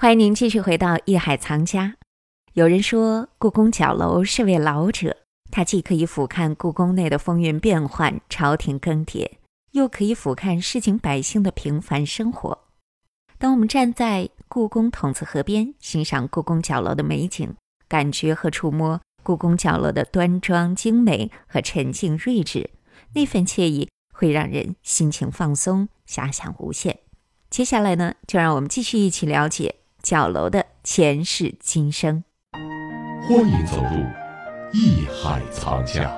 欢迎您继续回到《艺海藏家》。有人说，故宫角楼是位老者，它既可以俯瞰故宫内的风云变幻、朝廷更迭，又可以俯瞰市井百姓的平凡生活。当我们站在故宫筒子河边，欣赏故宫角楼的美景，感觉和触摸故宫角楼的端庄精美和沉静睿智，那份惬意会让人心情放松，遐想无限。接下来呢，就让我们继续一起了解。角楼的前世今生，欢迎走入艺海藏家。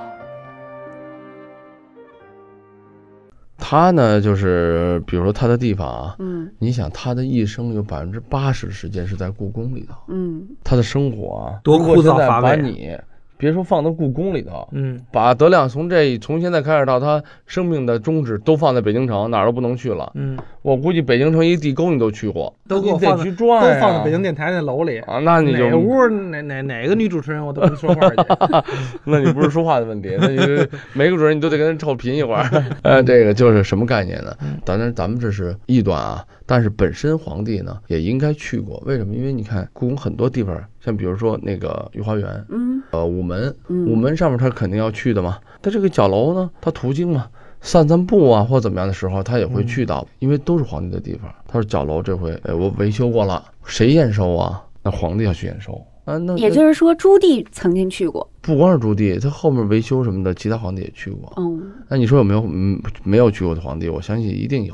他呢，就是比如说他的地方啊，嗯。你想他的一生有百分之八十的时间是在故宫里头，嗯。他的生活啊，多枯燥乏味啊。把你别说放到故宫里头，嗯，把德亮从这从现在开始到他生命的终止都放在北京城，哪儿都不能去了。嗯，我估计北京城一地沟你都去过，都给我放在去转呀都放在北京电台那楼里。啊，那你就哪屋哪哪哪个女主持人我都跟说话去。那你不是说话的问题，那你 每个主任你都得跟人臭贫一会儿。呃，这个就是什么概念呢？当然咱们这是异端啊，但是本身皇帝呢也应该去过。为什么？因为你看故宫很多地方，像比如说那个御花园，嗯呃，午门，嗯午门上面他肯定要去的嘛。他这个角楼呢，他途经嘛，散散步啊或怎么样的时候，他也会去到，因为都是皇帝的地方。他说角楼这回，哎，我维修过了，谁验收啊？那皇帝要去验收啊。那也就是说，朱棣曾经去过。不光是朱棣，他后面维修什么的，其他皇帝也去过。嗯那你说有没有嗯没有去过的皇帝？我相信一定有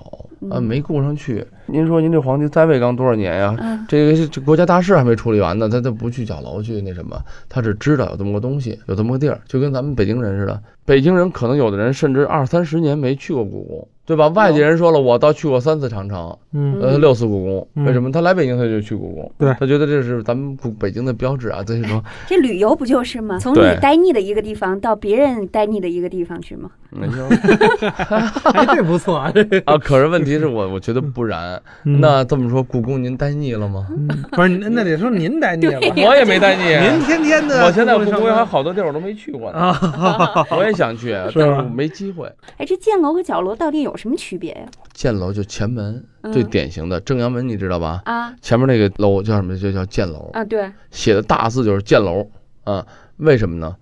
啊，没顾上去。您说您这皇帝在位刚多少年呀？嗯这个这国家大事还没处理完呢，他他不去角楼去那什么，他只知道有这么个东西，有这么个地儿，就跟咱们北京人似的。北京人可能有的人甚至二三十年没去过故宫，对吧？外地人说了，我倒去过三次长城，嗯呃，六次故宫。嗯为什么？他来北京他就去故宫，对他觉得这是咱们故北京的标志啊。这是说，这旅游不就是吗？从你对待腻的一个地方到别人待腻的一个地方去吗？你说 哎，这不错啊，这个。啊，可是问题是我我觉得不然。嗯那这么说，故宫您待腻了吗？嗯不是，那得说您待腻了。我也没待腻。您天天的，我现在故宫还有好多地儿我都没去过呢，啊，我也想去，但是我没机会。哎，这箭楼和角楼到底有什么区别呀？箭楼就前门嗯最典型的正阳门，你知道吧？啊前面那个楼叫什么？就叫箭楼，啊，对，写的大字就是箭楼啊。为什么呢？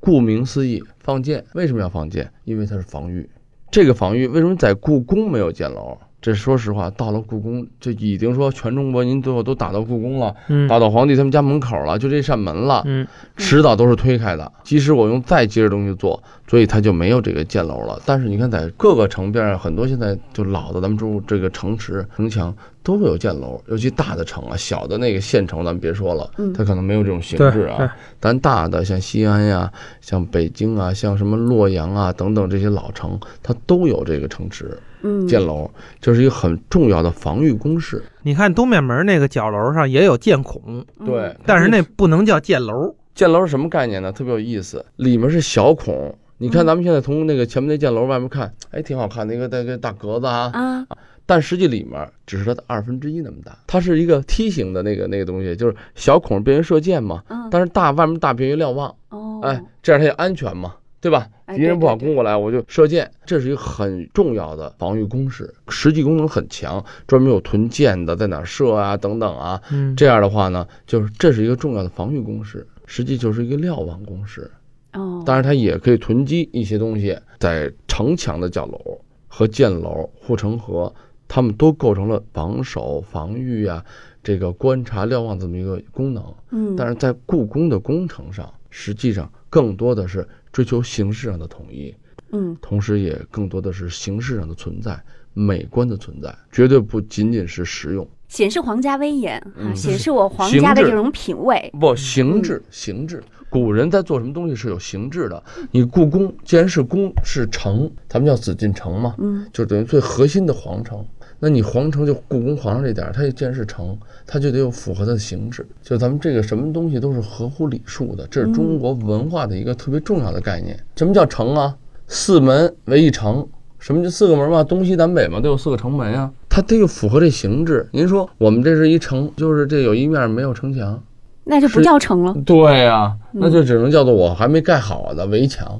顾名思义，放箭。为什么要放箭？因为它是防御。这个防御为什么在故宫没有箭楼？这说实话，到了故宫这已经说全中国您最后都打到故宫了，嗯打到皇帝他们家门口了，就这扇门了。嗯迟早都是推开的。即使我用再结实东西做，所以它就没有这个箭楼了。但是你看，在各个城边上，很多现在就老的咱们住这个城池城墙都会有箭楼，尤其大的城啊，小的那个县城咱们别说了，嗯它可能没有这种形对对制啊。咱大的像西安呀、像北京啊、像什么洛阳啊等等这些老城，它都有这个城池嗯，箭楼，这是一个很重要的防御工事。你看东面门那个角楼上也有箭孔，嗯对，但是那不能叫箭楼。箭楼是什么概念呢？特别有意思，里面是小孔。你看咱们现在从那个前面那箭楼外面看，哎，挺好看的一个那个大格子啊，啊，但实际里面只是它的二分之一那么大，它是一个梯形的那个那个东西，就是小孔便于射箭嘛，嗯，但是大外面大便于瞭望，哦，哎，这样它也安全嘛，对吧？哎敌人不好攻过来，我就射箭，这是一个很重要的防御工事，实际功能很强，专门有囤箭的，在哪射啊等等啊，嗯，这样的话呢，就是这是一个重要的防御工事，实际就是一个瞭望工事。哦，当然，它也可以囤积一些东西，在城墙的角楼和箭楼、护城河，它们都构成了防守、防御啊，这个观察、瞭望这么一个功能。嗯，但是在故宫的工程上，实际上更多的是追求形式上的统一，嗯同时也更多的是形式上的存在、美观的存在，绝对不仅仅是实用。显示皇家威严啊，嗯显示我皇家的这种品味。不，形制，形制。古人在做什么东西是有形制的。你故宫既然是宫是城，咱们叫紫禁城嘛，嗯，就等于最核心的皇城。那你皇城就故宫皇上这点儿，它既然是城，它就得有符合它的形制。就咱们这个什么东西都是合乎礼数的，这是中国文化的一个特别重要的概念。什么叫城啊？四门为一城。什么叫四个门嘛？东西南北嘛，都有四个城门呀、它得有符合这形制。您说我们这是一城，就是这有一面没有城墙，那就不叫城了。对呀、嗯那就只能叫做我还没盖好的围墙，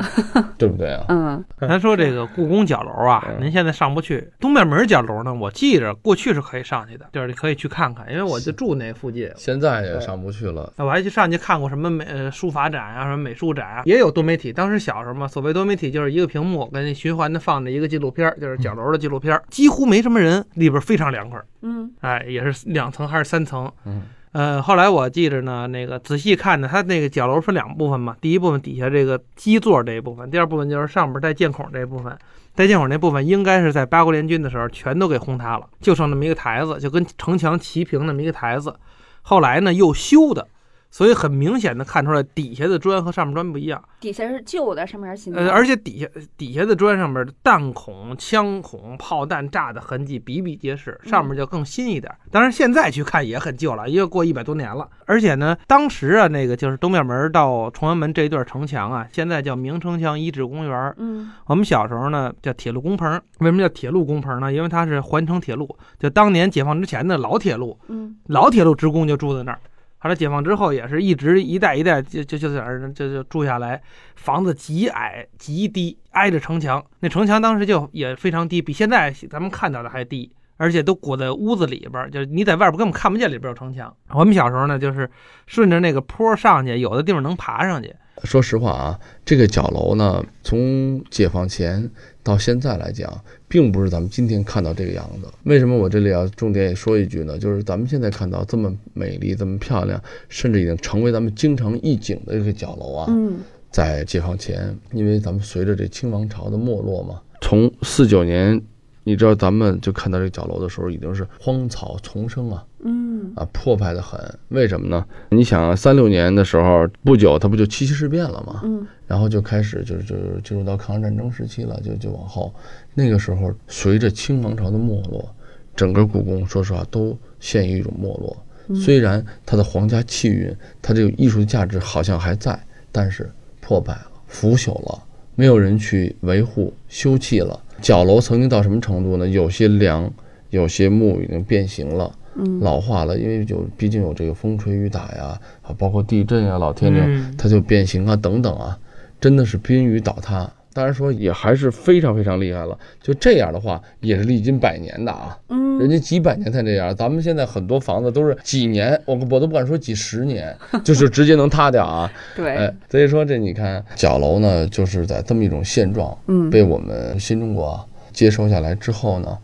对不对啊？嗯咱说这个故宫角楼啊，您现在上不去。东面门角楼呢，我记着过去是可以上去的，就是你可以去看看，因为我就住那附近。现在也上不去了。我还去上去看过什么美呃书法展啊，什么美术展啊，也有多媒体。当时小时候嘛，所谓多媒体就是一个屏幕跟循环的放着一个纪录片儿，就是角楼的纪录片儿，几乎没什么人，里边非常凉快儿。嗯哎，也是两层还是三层？嗯，呃，后来我记着呢，那个仔细看呢，它那个角楼分两部分嘛，第一部分底下这个基座这一部分，第二部分就是上边带箭孔这一部分。带箭孔那部分应该是在八国联军的时候全都给轰塌了，就剩那么一个台子，就跟城墙齐平那么一个台子。后来呢又修的，所以很明显的看出来底下的砖和上面砖不一样。底下是旧的，上面是新的。呃，而且底下底下的砖上面的弹孔、枪孔、炮弹炸的痕迹比比皆是，上面就更新一点。当然现在去看也很旧了，因为过一百多年了。而且呢，当时啊，那个就是东面门到崇文门这一段城墙啊，现在叫明城墙遗址公园。嗯我们小时候呢叫铁路工棚，为什么叫铁路工棚呢？因为它是环城铁路，就当年解放之前的老铁路，嗯老铁路职工就住在那儿。后来解放之后，也是一直一代一代就就就在那儿就就住下来，房子极矮极低，挨着城墙。那城墙当时就也非常低，比现在咱们看到的还低，而且都裹在屋子里边，就是你在外边根本看不见里边有城墙。我们小时候呢，就是顺着那个坡上去，有的地方能爬上去。说实话啊，这个角楼呢，从解放前到现在来讲，并不是咱们今天看到这个样子。为什么我这里要重点也说一句呢？就是咱们现在看到这么美丽、这么漂亮，甚至已经成为咱们京城一景的这个角楼啊，嗯在解放前，因为咱们随着这清王朝的没落嘛，从四九年，你知道咱们就看到这个角楼的时候，已经是荒草丛生啊。嗯啊，破败的很。为什么呢？你想啊，三六年的时候，不久它不就七七事变了吗？嗯然后就开始就是就是进入到抗日战争时期了，就就往后，那个时候随着清王朝的没落，整个故宫说实话都陷于一种没落。虽然它的皇家气韵，它这个艺术价值好像还在，但是破败了、腐朽了，没有人去维护、修葺了。角楼曾经到什么程度呢？有些梁、有些木已经变形了。嗯老化了，因为有毕竟有这个风吹雨打呀，啊，包括地震呀、老天爷嗯它就变形啊等等啊，真的是濒于倒塌。当然说也还是非常非常厉害了。就这样的话，也是历经百年的啊，嗯人嗯家几百年才这样，咱们现在很多房子都是几年，我我都不敢说几十年，就是直接能塌掉啊。对哎，所以说这你看角楼呢，就是在这么一种现状，嗯被我们新中国啊接收下来之后呢，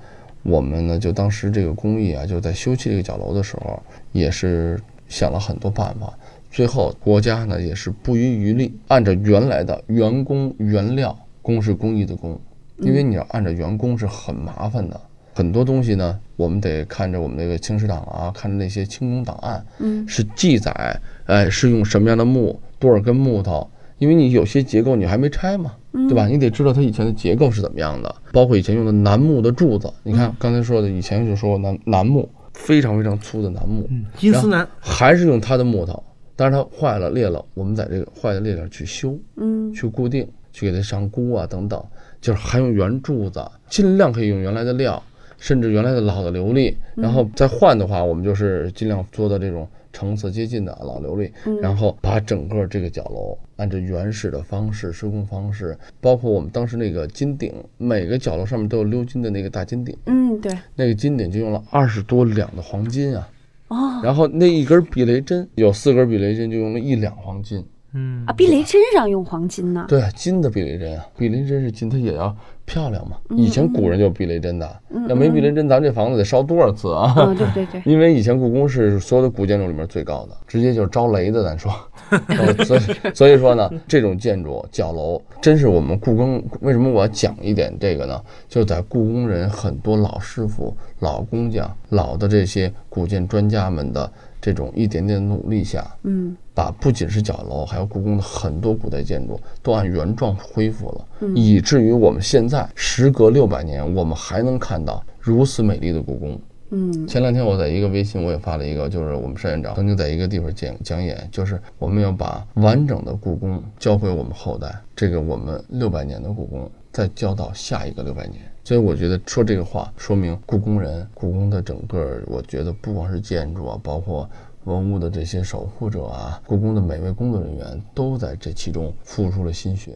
我们呢就当时这个工艺啊，就在修砌这个角楼的时候，也是想了很多办法。最后国家呢也是不遗余力，按照原来的原工原料，工是工艺的工，因为你要按照员工是很麻烦的，很多东西呢，我们得看着我们那个清史档啊，看着那些清宫档案，嗯。是记载，哎，是用什么样的木，多少根木头，因为你有些结构你还没拆嘛，嗯。对吧？你得知道它以前的结构是怎么样的，包括以前用的楠木的柱子，你看刚才说的，以前就说过楠楠木非常非常粗的楠木，嗯，金丝楠，还是用它的木头，但是它坏了裂了，我们在这个坏的裂了去修，嗯。去固定，去给它上箍啊等等，就是还用原柱子，尽量可以用原来的料，甚至原来的老的琉璃，然后再换的话，我们就是尽量做到这种成色接近的老琉璃，然后把整个这个角楼按照原始的方式施工方式，包括我们当时那个金顶，每个角楼上面都有鎏金的那个大金顶，嗯对。那个金顶就用了二十多两的黄金啊，哦。然后那一根避雷针有四根避雷针就用了一两黄金。嗯啊，避雷针上用黄金呢。对，金的避雷针啊，避雷针是金，它也要漂亮嘛。以前古人就有避雷针的，要没避雷针，咱这房子得烧多少次啊？嗯，对对对，因为以前故宫是所有的古建筑里面最高的，直接就是招雷的。咱说，呃所以所以说呢，这种建筑角楼真是我们故宫。为什么我要讲一点这个呢？就在故宫人很多老师傅、老工匠、老的这些古建专家们的这种一点点努力下，嗯把不仅是角楼，还有故宫的很多古代建筑都按原状恢复了，嗯以至于我们现在时隔六百年，我们还能看到如此美丽的故宫。嗯前两天我在一个微信我也发了一个，就是我们单院长曾经在一个地方讲讲演，就是我们要把完整的故宫交回我们后代，这个我们六百年的故宫再交到下一个六百年。所以我觉得说这个话，说明故宫人、故宫的整个，我觉得不光是建筑啊，包括文物的这些守护者啊，故宫的每位工作人员都在这其中付出了心血。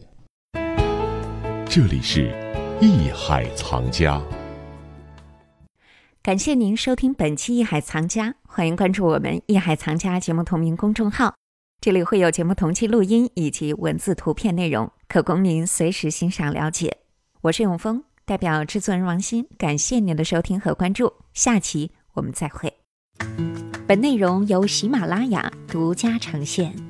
这里是艺海藏家。感谢您收听本期《艺海藏家》，欢迎关注我们《艺海藏家》节目同名公众号，这里会有节目同期录音以及文字、图片内容，可供您随时欣赏了解。我是永峰，代表制作人王鑫，感谢您的收听和关注，下期我们再会。本内容由喜马拉雅独家呈现。